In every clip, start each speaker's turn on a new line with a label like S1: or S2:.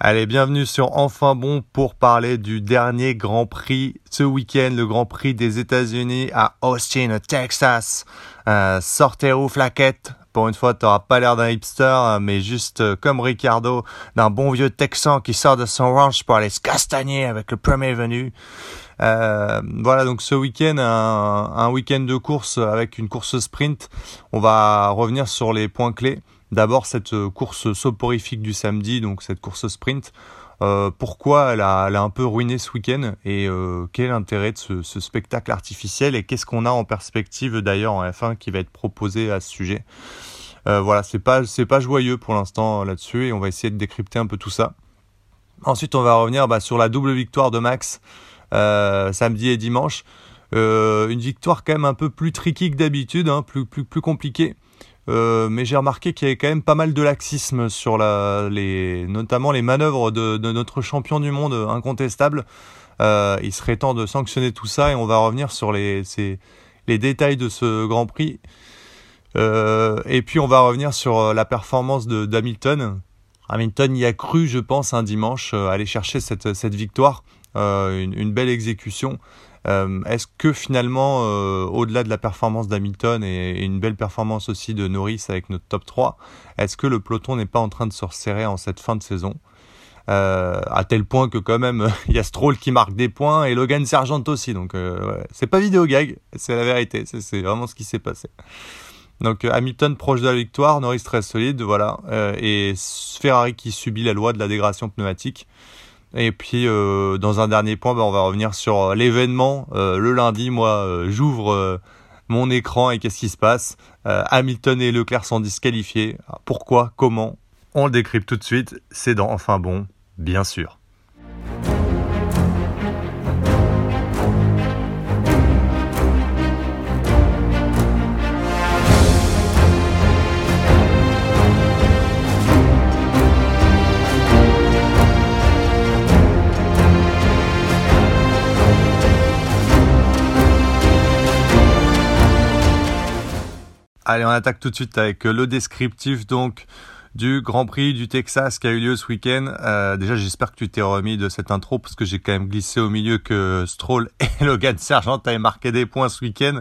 S1: Allez, bienvenue sur Enfin Bon pour parler du dernier Grand Prix ce week-end, le Grand Prix des États-Unis à Austin, Texas. Euh, sortez aux flaquettes. Pour une fois, t'auras pas l'air d'un hipster, mais juste euh, comme Ricardo, d'un bon vieux Texan qui sort de son ranch pour aller se castagner avec le premier venu. Euh, voilà, donc ce week-end, un week-end de course avec une course sprint. On va revenir sur les points clés. D'abord cette euh, course soporifique du samedi, donc cette course sprint. Euh, pourquoi elle a, un peu ruiné ce week-end et euh, quel est l'intérêt de ce, spectacle artificiel et qu'est-ce qu'on a en perspective d'ailleurs en F1 qui va être proposé à ce sujet? Euh, voilà, c'est pas c'est pas joyeux pour l'instant là-dessus et on va essayer de décrypter un peu tout ça. Ensuite, on va revenir bah, sur la double victoire de Max samedi et dimanche. une victoire quand même un peu plus tricky que d'habitude, hein, plus plus plus compliquée. Euh, mais j'ai remarqué qu'il y avait quand même pas mal de laxisme sur les, notamment les manœuvres de, notre champion du monde incontestable. Euh, il serait temps de sanctionner tout ça et on va revenir sur les, les détails de ce Grand Prix. Euh, et puis on va revenir sur la performance d'Hamilton. Hamilton y a cru, je pense, un dimanche, euh, aller chercher cette, cette victoire, euh, une, belle exécution. Euh, Est-ce que finalement, euh, au-delà de la performance d'Hamilton et, une belle performance aussi de Norris avec notre top 3, est-ce que le peloton n'est pas en train de se resserrer en cette fin de saison? Euh, à tel point que quand même il y a Stroll qui marque des points et Logan Sargent aussi donc euh, c'est pas vidéo gag c'est la vérité c'est vraiment ce qui s'est passé. Donc Hamilton proche de la victoire Norris très solide voilà et Ferrari qui subit la loi de la dégradation pneumatique et puis euh, dans un dernier point, bah, on va revenir sur euh, l'événement. Euh, le lundi, moi, j'ouvre mon écran et qu'est-ce qui se passe? Hamilton et Leclerc sont disqualifiés. Pourquoi? Comment? On le décrypte tout de suite. C'est dans Enfin bon, bien sûr. Allez, on attaque tout de suite avec le descriptif donc du Grand Prix du Texas qui a eu lieu ce week-end. Euh, déjà, j'espère que tu t'es remis de cette intro parce que j'ai quand même glissé au milieu que Stroll et Logan Sergent avaient marqué des points ce week-end.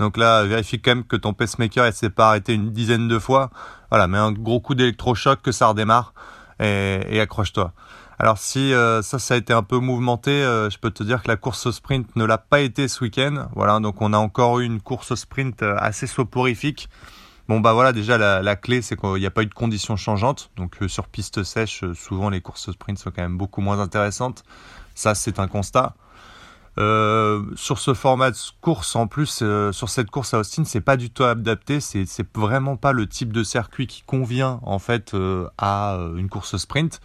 S1: Donc là, vérifie quand même que ton pacemaker ne s'est pas arrêté une dizaine de fois. Voilà, mais un gros coup d'électrochoc que ça redémarre et accroche-toi. Alors si euh, ça, ça a été un peu mouvementé, euh, je peux te dire que la course sprint ne l'a pas été ce week-end. Voilà, donc on a encore eu une course sprint euh, assez soporifique. Bon bah voilà, déjà la, clé c'est qu'il n'y a pas eu de conditions changeantes. Donc sur piste sèche, souvent les courses sprint sont quand même beaucoup moins intéressantes. Ça c'est un constat. Sur ce format de course, en plus, sur cette course à Austin, c'est pas du tout adapté. C'est vraiment pas le type de circuit qui convient en fait à une course sprint.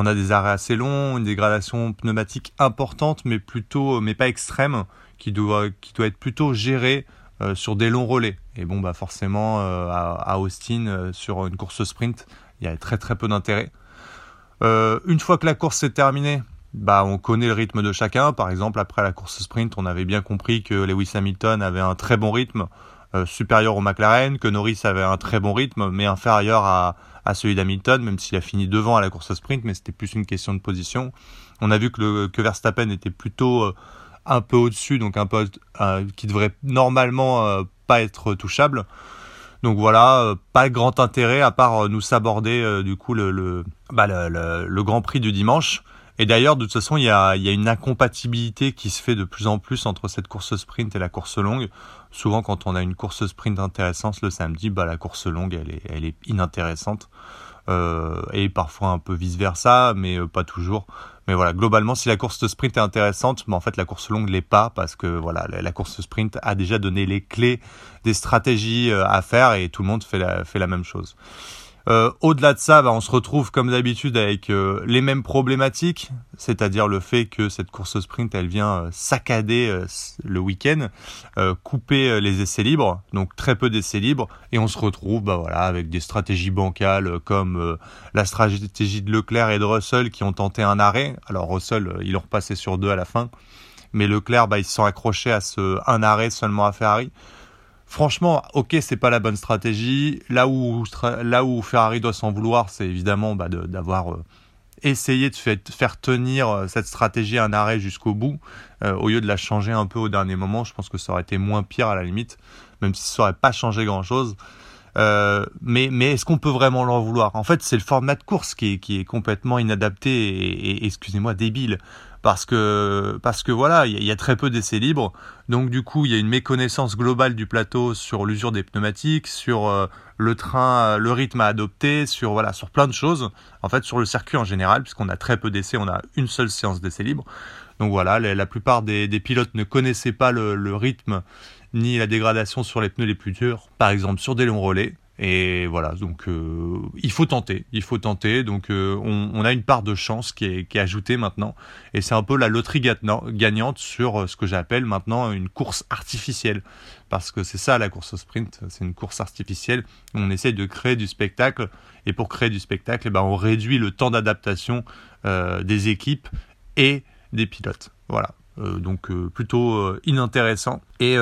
S1: On a des arrêts assez longs, une dégradation pneumatique importante, mais plutôt, mais pas extrême, qui doit, être plutôt gérée euh, sur des longs relais. Et bon, bah forcément, euh, à, Austin, euh, sur une course sprint, il y a très très peu d'intérêt. une fois que la course est terminée, bah, on connaît le rythme de chacun. Par exemple, après la course sprint, on avait bien compris que Lewis Hamilton avait un très bon rythme, supérieur au McLaren, que Norris avait un très bon rythme, mais inférieur à, à celui d'Hamilton, même s'il a fini devant à la course sprint, mais c'était plus une question de position. On a vu que, le, Verstappen était plutôt euh, un peu au-dessus, donc un peu euh, qui devrait normalement euh, pas être touchable. Donc voilà, pas grand intérêt à part nous saborder du coup bah, le Grand Prix du dimanche. Et d'ailleurs, de toute façon, il y a, y a une incompatibilité qui se fait de plus en plus entre cette course sprint et la course longue. Souvent, quand on a une course sprint intéressante le samedi, bah, la course longue, elle est, elle est inintéressante. Euh, et parfois un peu vice versa, mais euh, pas toujours. Mais voilà, globalement, si la course sprint est intéressante, mais en fait la course longue l'est pas parce que voilà, la, la, course sprint a déjà donné les clés des stratégies euh, à faire et tout le monde fait la, fait la même chose. Euh, Au-delà de ça, bah, on se retrouve comme d'habitude avec euh, les mêmes problématiques, c'est-à-dire le fait que cette course sprint, elle vient euh, saccader le week-end, couper les essais libres, donc très peu d'essais libres, et on se retrouve bah, voilà, avec des stratégies bancales comme la stratégie de Leclerc et de Russell qui ont tenté un arrêt. Alors Russell, ils l'ont repassé sur deux à la fin, mais Leclerc, bah, ils se sont accrochés à ce un arrêt seulement à Ferrari. Franchement, ok, c'est pas la bonne stratégie. Là où, là Ferrari doit s'en vouloir, c'est évidemment bah, d'avoir euh, essayer de faire tenir cette stratégie à un arrêt jusqu'au bout, au lieu de la changer un peu au dernier moment. Je pense que ça aurait été moins pire à la limite, même si ça n'aurait pas changé grand-chose. Euh, mais est-ce qu'on peut vraiment leur vouloir? En fait, c'est le format de course qui est, qui est complètement inadapté et, excusez-moi, débile. Parce que, parce que voilà, il y, a très peu d'essais libres. Donc du coup, il y a une méconnaissance globale du plateau sur l'usure des pneumatiques, sur euh, le train, le rythme à adopter, sur voilà, sur plein de choses. En fait, sur le circuit en général, puisqu'on a très peu d'essais, on a une seule séance d'essais libres. Donc voilà, la, plupart des, des, pilotes ne connaissaient pas le, le rythme ni la dégradation sur les pneus les plus durs, par exemple sur des longs relais. Et voilà, donc euh, il faut tenter, il faut tenter. Donc euh, on, a une part de chance qui est, ajoutée maintenant, et c'est un peu la loterie gagnante sur euh, ce que j'appelle maintenant une course artificielle, parce que c'est ça la course au sprint, c'est une course artificielle. On essaye de créer du spectacle, et pour créer du spectacle, eh ben, on réduit le temps d'adaptation des équipes et des pilotes. Voilà. Donc plutôt inintéressant. Et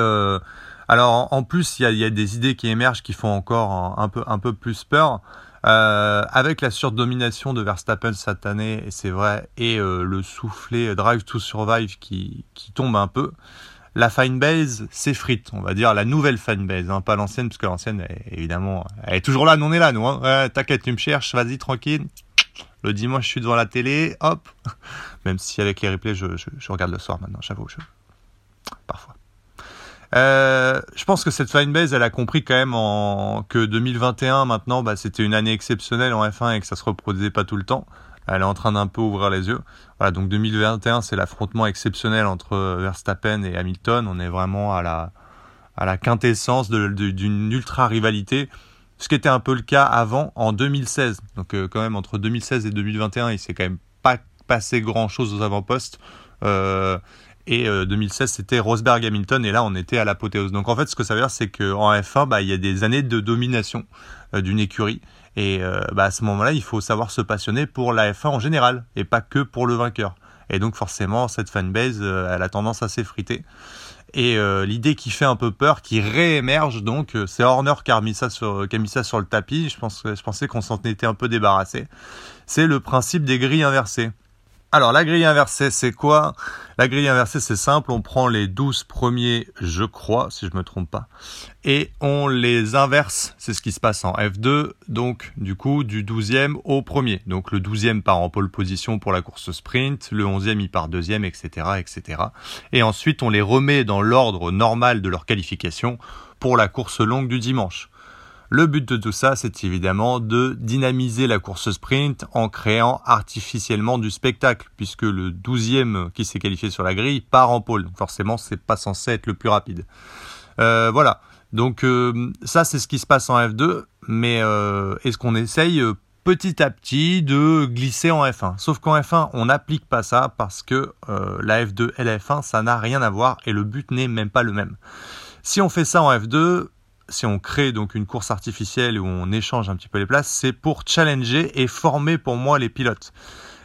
S1: alors en, plus, il y, a, des idées qui émergent qui font encore un, peu, plus peur. avec la surdomination de Verstappen cette année, et c'est vrai, et le soufflet Drive to Survive qui, tombe un peu, la fine base s'effrite, on va dire la nouvelle fine base, hein, pas l'ancienne, parce que l'ancienne, évidemment, elle est toujours là, nous on est là, nous. Hein. T'inquiète, tu me cherches, vas-y, tranquille. Le dimanche, je suis devant la télé, hop. Même si avec les replays, je, regarde le soir maintenant, j'avoue. Parfois. Euh, je pense que cette fanbase, elle a compris quand même que 2021, maintenant, bah, c'était une année exceptionnelle en F1 et que ça se reproduisait pas tout le temps. Elle est en train d'un peu ouvrir les yeux. Voilà, donc 2021, c'est l'affrontement exceptionnel entre Verstappen et Hamilton. On est vraiment à la, quintessence d'une ultra rivalité ce qui était un peu le cas avant en 2016. Donc euh, quand même entre 2016 et 2021, il s'est quand même pas passé grand chose aux avant-postes. Euh, et 2016 euh, c'était Rosberg Hamilton et là on était à l'apothéose. Donc en fait ce que ça veut dire c'est qu'en F1 bah, il y a des années de domination d'une écurie et bah, à ce moment-là il faut savoir se passionner pour la F1 en général et pas que pour le vainqueur. Et donc forcément cette fanbase elle a tendance à s'effriter. Et euh, l'idée qui fait un peu peur, qui réémerge, donc euh, c'est Horner qui a, mis ça sur, qui a mis ça sur le tapis. Je, pense, je pensais qu'on s'en était un peu débarrassé. C'est le principe des grilles inversées. Alors la grille inversée, c'est quoi? La grille inversée, c'est simple, on prend les 12 premiers, je crois, si je me trompe pas, et on les inverse, c'est ce qui se passe en F2, donc du coup du 12e au premier. Donc le 12e part en pole position pour la course sprint, le 11e il part deuxième, etc., etc. Et ensuite on les remet dans l'ordre normal de leur qualification pour la course longue du dimanche. Le but de tout ça, c'est évidemment de dynamiser la course sprint en créant artificiellement du spectacle, puisque le 12e qui s'est qualifié sur la grille part en pôle. Forcément, c'est pas censé être le plus rapide. Euh, voilà. Donc euh, ça, c'est ce qui se passe en F2, mais euh, est-ce qu'on essaye petit à petit de glisser en F1 Sauf qu'en F1, on n'applique pas ça parce que la F2 et la F1, ça n'a rien à voir et le but n'est même pas le même. Si on fait ça en F2, si on crée donc une course artificielle où on échange un petit peu les places, c'est pour challenger et former pour moi les pilotes.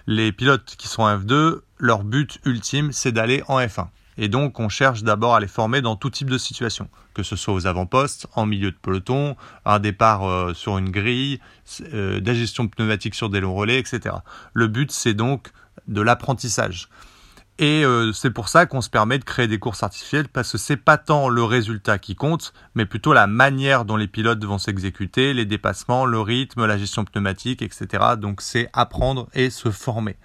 S1: Les pilotes qui sont en F2, leur but ultime, c'est d'aller en F1. Et donc, on cherche d'abord à les former dans tout type de situation, que ce soit aux avant-postes, en milieu de peloton, un départ euh, sur une grille, euh, pneumatique sur des longs relais, etc. Le but, c'est donc de l'apprentissage. Et euh, c'est pour ça qu'on se permet de créer des courses artificielles parce que c'est pas tant le résultat qui compte, mais plutôt la manière dont les pilotes vont s'exécuter, les dépassements, le rythme, la gestion pneumatique, etc. Donc c'est apprendre et se former.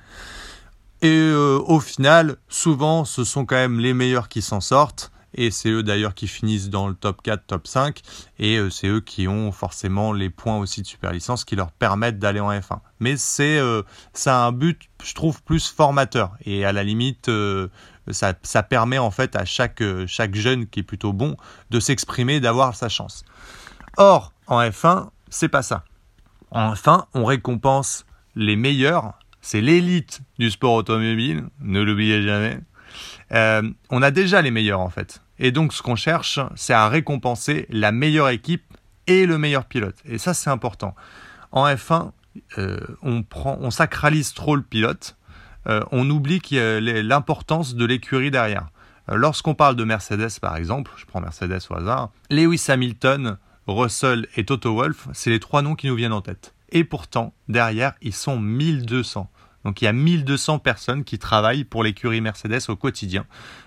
S1: Et euh, au final, souvent, ce sont quand même les meilleurs qui s'en sortent et c'est eux d'ailleurs qui finissent dans le top 4, top 5, et euh, c'est eux qui ont forcément les points aussi de super licence qui leur permettent d'aller en F1. Mais c'est euh, un but, je trouve, plus formateur, et à la limite, euh, ça, permet en fait à chaque, jeune qui est plutôt bon de s'exprimer, d'avoir sa chance. Or, en F1, c'est pas ça. En F1, on récompense les meilleurs, c'est l'élite du sport automobile, ne l'oubliez jamais. On a déjà les meilleurs en fait. Et donc ce qu'on cherche, c'est à récompenser la meilleure équipe et le meilleur pilote. Et ça c'est important. En F1, euh, on, sacralise trop le pilote. Euh, on oublie l'importance de l'écurie derrière. Lorsqu'on parle de Mercedes par exemple, je prends Mercedes au hasard, Lewis Hamilton, Russell et Toto Wolff, c'est les trois noms qui nous viennent en tête. Et pourtant, derrière, ils sont 1200. Donc il y a 1200 personnes qui travaillent pour l'écurie Mercedes au quotidien.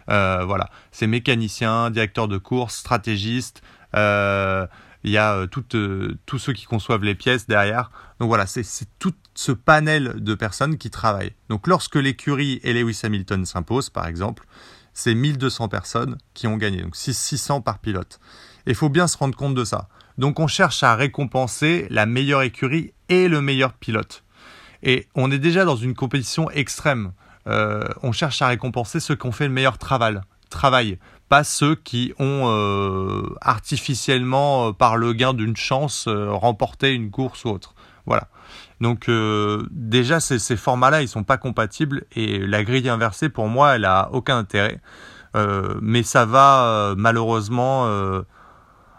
S1: Euh, voilà, c'est mécaniciens, directeurs de course, stratégistes. Euh, il y a euh, tous ceux qui conçoivent les pièces derrière. Donc voilà, c'est tout ce panel de personnes qui travaillent. Donc lorsque l'écurie et Lewis Hamilton s'imposent, par exemple, c'est 1200 personnes qui ont gagné, donc 600 par pilote. Il faut bien se rendre compte de ça. Donc on cherche à récompenser la meilleure écurie et le meilleur pilote. Et on est déjà dans une compétition extrême. Euh, on cherche à récompenser ceux qui ont fait le meilleur travail, travail pas ceux qui ont euh, artificiellement, euh, par le gain d'une chance, remporté une course ou autre. Voilà. Donc déjà ces, formats-là, ils sont pas compatibles et la grille inversée pour moi, elle a aucun intérêt. mais ça va malheureusement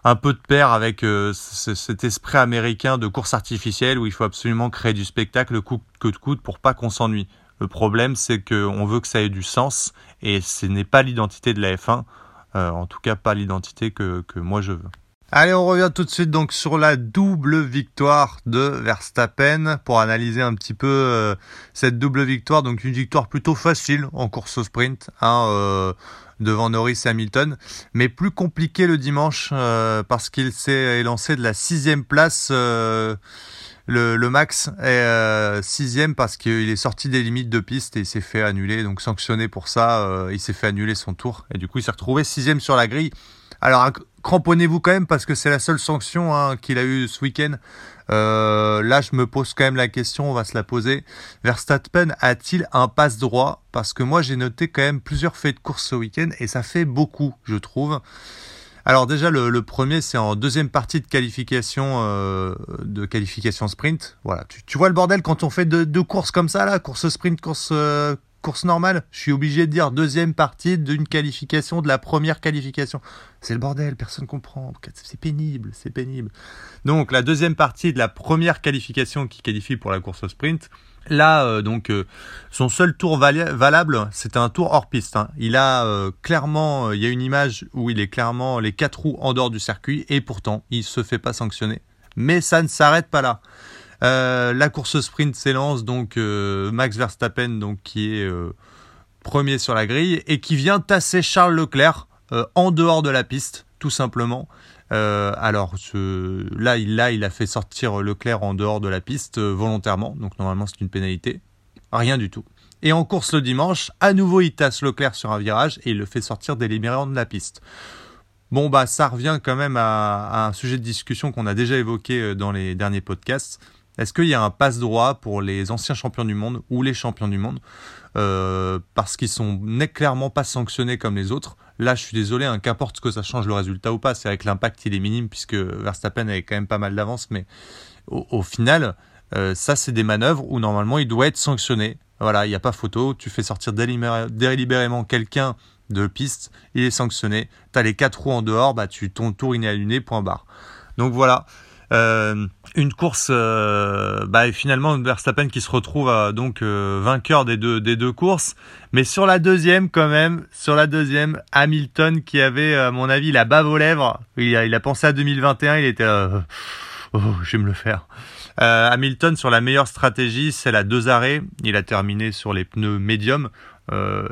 S1: un peu de pair avec euh, cet esprit américain de course artificielle où il faut absolument créer du spectacle coûte que de coûte pour pas qu'on s'ennuie. Le problème, c'est qu'on veut que ça ait du sens et ce n'est pas l'identité de la F1, euh, en tout cas pas l'identité que, que moi je veux. Allez, on revient tout de suite donc sur la double victoire de Verstappen pour analyser un petit peu euh, cette double victoire. Donc une victoire plutôt facile en course au sprint hein, euh, devant Norris Hamilton, mais plus compliqué le dimanche euh, parce qu'il s'est lancé de la sixième place. Le, max est sixième parce qu'il est sorti des limites de piste et il s'est fait annuler, donc sanctionné pour ça, il s'est fait annuler son tour et du coup il s'est retrouvé sixième sur la grille. Alors cramponnez-vous quand même parce que c'est la seule sanction hein, qu'il a eu ce week-end. Euh, là, je me pose quand même la question, on va se la poser. Verstappen a-t-il un passe droit? Parce que moi, j'ai noté quand même plusieurs faits de course ce week-end et ça fait beaucoup, je trouve. Alors déjà, le, premier, c'est en deuxième partie de qualification, euh, de qualification sprint. Voilà, tu, vois le bordel quand on fait deux, courses comme ça là, course sprint, course euh, course normale, je suis obligé de dire deuxième partie d'une qualification, de la première qualification. C'est le bordel, personne comprend. C'est pénible, c'est pénible. Donc la deuxième partie de la première qualification qui qualifie pour la course au sprint, Là, euh, donc, euh, son seul tour valable, c'était un tour hors piste. Hein. Il a euh, clairement, il y a une image où il est clairement les quatre roues en dehors du circuit et pourtant, il se fait pas sanctionner. Mais ça ne s'arrête pas là. Euh, la course sprint s'élance donc euh, Max Verstappen donc qui est euh, premier sur la grille et qui vient tasser Charles Leclerc en dehors de la piste tout simplement. alors là, il, a fait sortir Leclerc en dehors de la piste volontairement, donc normalement c'est une pénalité. Rien du tout. Et en course le dimanche, à nouveau il tasse Leclerc sur un virage et il le fait sortir délibérément de la piste. Bon bah ça revient quand même à un sujet de discussion qu'on a déjà évoqué dans les derniers podcasts, est-ce qu'il y a un passe droit pour les anciens champions du monde ou les champions du monde euh, parce qu'ils sont clairement pas sanctionnés comme les autres? Là, je suis désolé, hein, qu'importe ce que ça change le résultat ou pas, c'est que l'impact il est minime puisque Verstappen avait quand même pas mal d'avance, mais au, final, euh, ça c'est des manœuvres où normalement il doit être sanctionné. Voilà, il n'y a pas photo, tu fais sortir délibérément quelqu'un de piste, il est sanctionné. Tu as les quatre roues en dehors, bah tu ton tour il est allumé, point barre. Donc voilà. Euh, une course, euh, bah, finalement Verstappen qui se retrouve euh, donc vainqueur des deux des deux courses, mais sur la deuxième quand même, sur la deuxième, Hamilton qui avait à mon avis la bave aux lèvres, il a, il a pensé à 2021, il était oh, je vais me le faire. Hamilton sur la meilleure stratégie, c'est la deux arrêts, il a terminé sur les pneus médiums.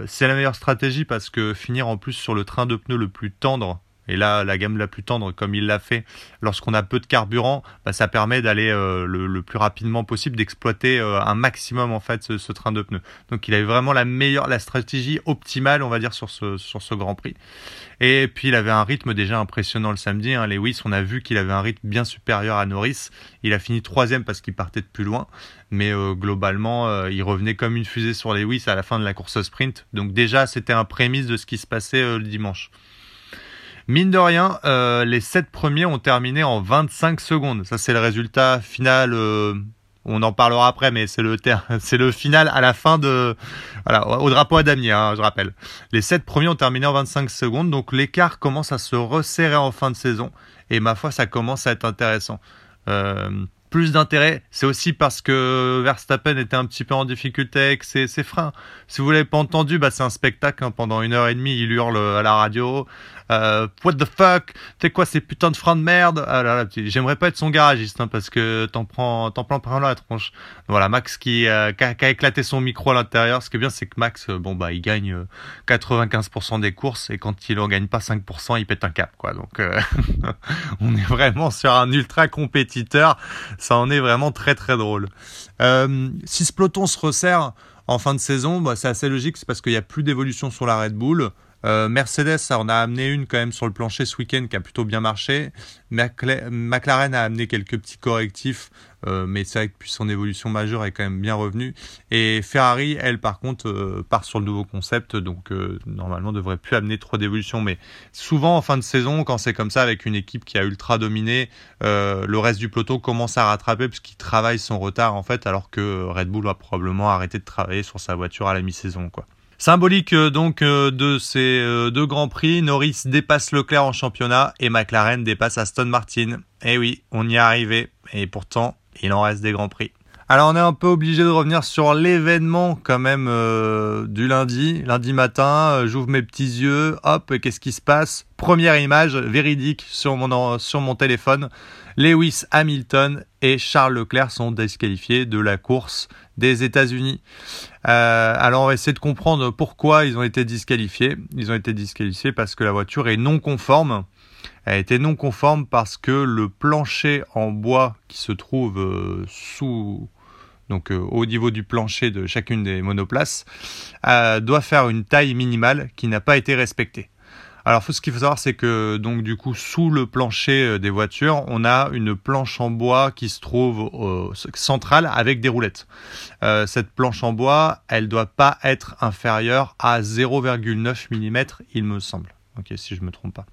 S1: c'est la meilleure stratégie parce que finir en plus sur le train de pneus le plus tendre et là, la gamme la plus tendre, comme il l'a fait, lorsqu'on a peu de carburant, bah, ça permet d'aller euh, le, plus rapidement possible, d'exploiter euh, un maximum en fait ce, train de pneus. Donc il avait vraiment la meilleure, la stratégie optimale, on va dire, sur ce, Grand Prix. Et puis il avait un rythme déjà impressionnant le samedi. Hein. Lewis, on a vu qu'il avait un rythme bien supérieur à Norris. Il a fini troisième parce qu'il partait de plus loin, mais euh, globalement, il revenait comme une fusée sur Lewis à la fin de la course sprint. Donc déjà, c'était un prémisse de ce qui se passait le dimanche. Mine de rien, euh, les 7 premiers ont terminé en 25 secondes. Ça, c'est le résultat final. Euh, on en parlera après, mais c'est le final à la fin de, voilà, au drapeau à damier, hein, je rappelle. Les 7 premiers ont terminé en 25 secondes, donc l'écart commence à se resserrer en fin de saison. Et ma foi, ça commence à être intéressant. Euh, plus d'intérêt, c'est aussi parce que Verstappen était un petit peu en difficulté avec ses, freins. Si vous l'avez pas entendu, bah c'est un spectacle. Hein. Pendant une heure et demie, il hurle à la radio. Euh, what the fuck, t'es quoi ces putains de freins de merde? Ah j'aimerais pas être son garagiste hein, parce que t'en prends, t'en prends plein la tronche. Voilà, Max qui, euh, qui, a, éclaté son micro à l'intérieur. Ce qui est bien, c'est que Max, euh, bon bah, il gagne 95% des courses et quand il en gagne pas 5%, il pète un cap, quoi. Donc, on est vraiment sur un ultra compétiteur. Ça en est vraiment très très drôle. si ce peloton se resserre en fin de saison, bah, c'est assez logique, c'est parce qu'il n'y a plus d'évolution sur la Red Bull. Euh, Mercedes, on a amené une quand même sur le plancher ce week-end qui a plutôt bien marché. McLaren a amené quelques petits correctifs, euh, mais c'est vrai que puis son évolution majeure est quand même bien revenue. Et Ferrari, elle, par contre, euh, part sur le nouveau concept, donc normalement devrait plus amener trop d'évolution. Mais souvent en fin de saison, quand c'est comme ça avec une équipe qui a ultra dominé, le reste du peloton commence à rattraper puisqu'il travaille son retard en fait, alors que Red Bull va probablement arrêter de travailler sur sa voiture à la mi-saison, quoi. Symbolique euh, donc euh, de ces euh, deux grands prix, Norris dépasse Leclerc en championnat et McLaren dépasse Aston Martin. Eh oui, on y est arrivé et pourtant il en reste des grands prix. Alors on est un peu obligé de revenir sur l'événement quand même du lundi, lundi matin. J'ouvre mes petits yeux, hop, qu'est-ce qui se passe? Première image véridique sur mon, téléphone. Lewis Hamilton et Charles Leclerc sont disqualifiés de la course des États-Unis. Euh, alors on va essayer de comprendre pourquoi ils ont été disqualifiés. Ils ont été disqualifiés parce que la voiture est non conforme. Elle a été non conforme parce que le plancher en bois qui se trouve euh, sous donc euh, au niveau du plancher de chacune des monoplaces, doit faire une taille minimale qui n'a pas été respectée. Alors, ce qu'il faut savoir, c'est que donc du coup, sous le plancher euh, des voitures, on a une planche en bois qui se trouve euh, centrale avec des roulettes. Euh, cette planche en bois, elle doit pas être inférieure à 0,9 mm, il me semble. Ok, si je me trompe pas.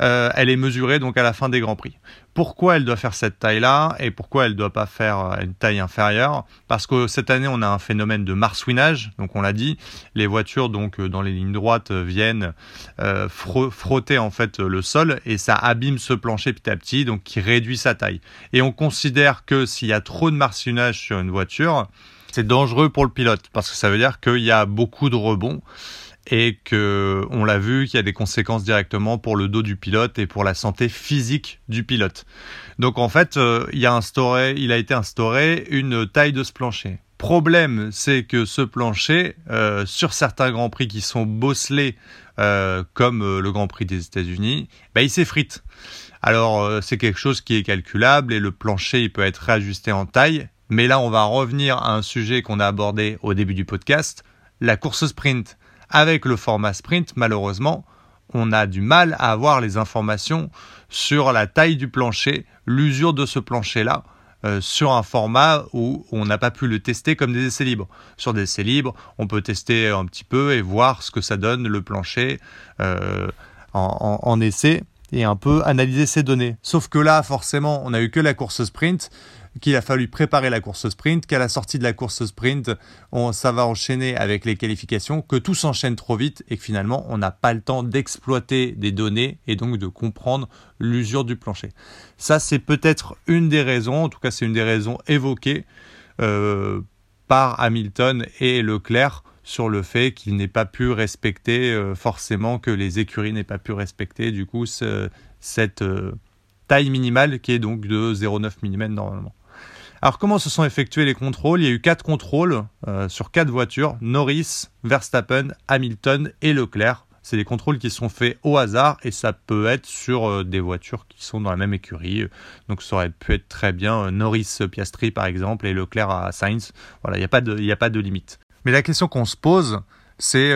S1: Euh, elle est mesurée donc à la fin des Grands Prix. Pourquoi elle doit faire cette taille-là et pourquoi elle ne doit pas faire euh, une taille inférieure? Parce que cette année, on a un phénomène de marsouinage, donc on l'a dit, les voitures donc euh, dans les lignes droites viennent frotter en fait le sol et ça abîme ce plancher petit à petit, donc qui réduit sa taille. Et on considère que s'il y a trop de marsouinage sur une voiture, c'est dangereux pour le pilote parce que ça veut dire qu'il y a beaucoup de rebonds et que on l'a vu qu'il y a des conséquences directement pour le dos du pilote et pour la santé physique du pilote. Donc en fait, euh, il, a instauré, il a été instauré une taille de ce plancher. Problème, c'est que ce plancher, euh, sur certains grands prix qui sont bosselés, euh, comme le Grand Prix des États-Unis, bah, il s'effrite. Alors c'est quelque chose qui est calculable et le plancher il peut être réajusté en taille. Mais là, on va revenir à un sujet qu'on a abordé au début du podcast, la course sprint. Avec le format sprint, malheureusement, on a du mal à avoir les informations sur la taille du plancher, l'usure de ce plancher-là, euh, sur un format où on n'a pas pu le tester comme des essais libres. Sur des essais libres, on peut tester un petit peu et voir ce que ça donne le plancher euh, en, en, essai et un peu analyser ces données. Sauf que là, forcément, on n'a eu que la course sprint qu'il a fallu préparer la course sprint, qu'à la sortie de la course sprint, ça va enchaîner avec les qualifications, que tout s'enchaîne trop vite et que finalement on n'a pas le temps d'exploiter des données et donc de comprendre l'usure du plancher. Ça c'est peut-être une des raisons, en tout cas c'est une des raisons évoquées euh, par Hamilton et Leclerc sur le fait qu'il n'ait pas pu respecter euh, forcément que les écuries n'aient pas pu respecter du coup cette euh, taille minimale qui est donc de 0,9 mm normalement. Alors comment se sont effectués les contrôles? Il y a eu quatre contrôles euh, sur quatre voitures, Norris, Verstappen, Hamilton et Leclerc. C'est des contrôles qui sont faits au hasard et ça peut être sur euh, des voitures qui sont dans la même écurie. Donc ça aurait pu être très bien euh, Norris Piastri par exemple et Leclerc à Sainz. Voilà, il n'y a, pas de, a pas de limite. Mais la question qu'on se pose, c'est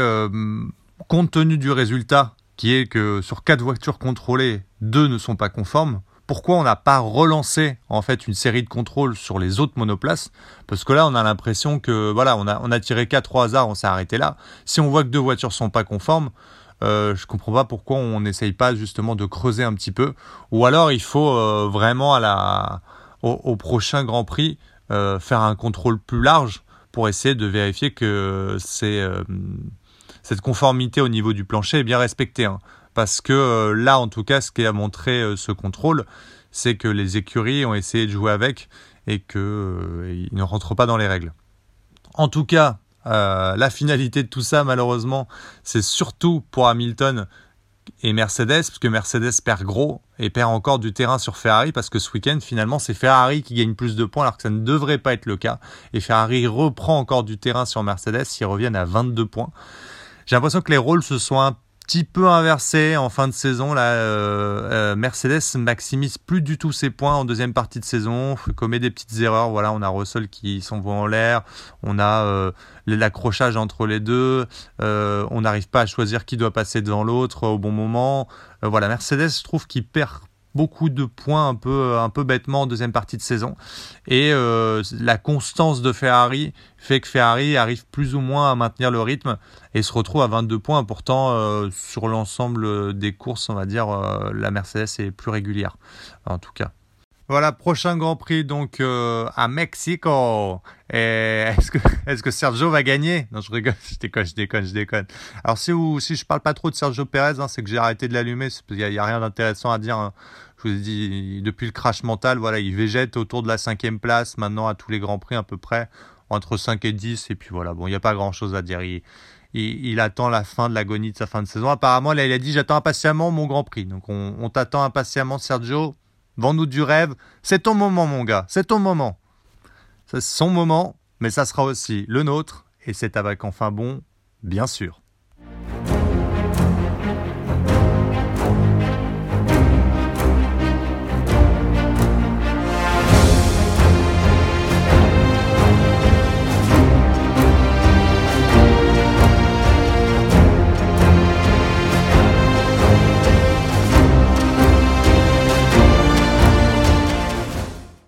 S1: compte tenu du résultat qui est que sur quatre voitures contrôlées, deux ne sont pas conformes, pourquoi on n'a pas relancé en fait une série de contrôles sur les autres monoplaces? Parce que là, on a l'impression que voilà, on a, tiré 4 au hasard, on s'est arrêté là. Si on voit que deux voitures sont pas conformes, euh, je comprends pas pourquoi on n'essaye pas justement de creuser un petit peu. Ou alors il faut euh, vraiment au, prochain Grand Prix euh, faire un contrôle plus large pour essayer de vérifier que c'est euh, cette conformité au niveau du plancher est bien respectée. Hein parce que euh, là, en tout cas, ce qui a montré euh, ce contrôle, c'est que les écuries ont essayé de jouer avec et qu'ils euh, ne rentrent pas dans les règles. En tout cas, la finalité de tout ça, malheureusement, c'est surtout pour Hamilton et Mercedes, parce que Mercedes perd gros et perd encore du terrain sur Ferrari, parce que ce week-end, finalement, c'est Ferrari qui gagne plus de points, alors que ça ne devrait pas être le cas. Et Ferrari reprend encore du terrain sur Mercedes, ils reviennent à 22 points. J'ai l'impression que les rôles se sont un petit peu inversé en fin de saison. Là, euh, euh, Mercedes maximise plus du tout ses points en deuxième partie de saison, commet des petites erreurs. Voilà, on a Russell qui s'envoie en l'air, on a euh, l'accrochage entre les deux, on n'arrive pas à choisir qui doit passer devant l'autre au bon moment. voilà, Mercedes, je trouve qu'il perd beaucoup de points un peu, un peu bêtement en deuxième partie de saison. Et euh, la constance de Ferrari fait que Ferrari arrive plus ou moins à maintenir le rythme et se retrouve à 22 points. Pourtant, euh, sur l'ensemble des courses, on va dire, euh, la Mercedes est plus régulière, en tout cas. Voilà, prochain Grand Prix donc à Mexico. Est-ce que, est que Sergio va gagner? Non, je rigole, je déconne, je déconne, je déconne. Alors si, vous, si je parle pas trop de Sergio Perez, hein, c'est que j'ai arrêté de l'allumer. Il n'y a, rien d'intéressant à dire. Hein depuis le crash mental, voilà, il végète autour de la cinquième place, maintenant à tous les grands prix à peu près, entre 5 et 10, et puis voilà, bon, il n'y a pas grand chose à dire. Il, il, attend la fin de l'agonie de sa fin de saison. Apparemment, là, il a dit J'attends impatiemment mon Grand Prix. Donc, on, t'attend impatiemment, Sergio. Vends-nous du rêve. C'est ton moment, mon gars. C'est ton moment. C'est son moment, mais ça sera aussi le nôtre. Et c'est avec enfin bon, bien sûr.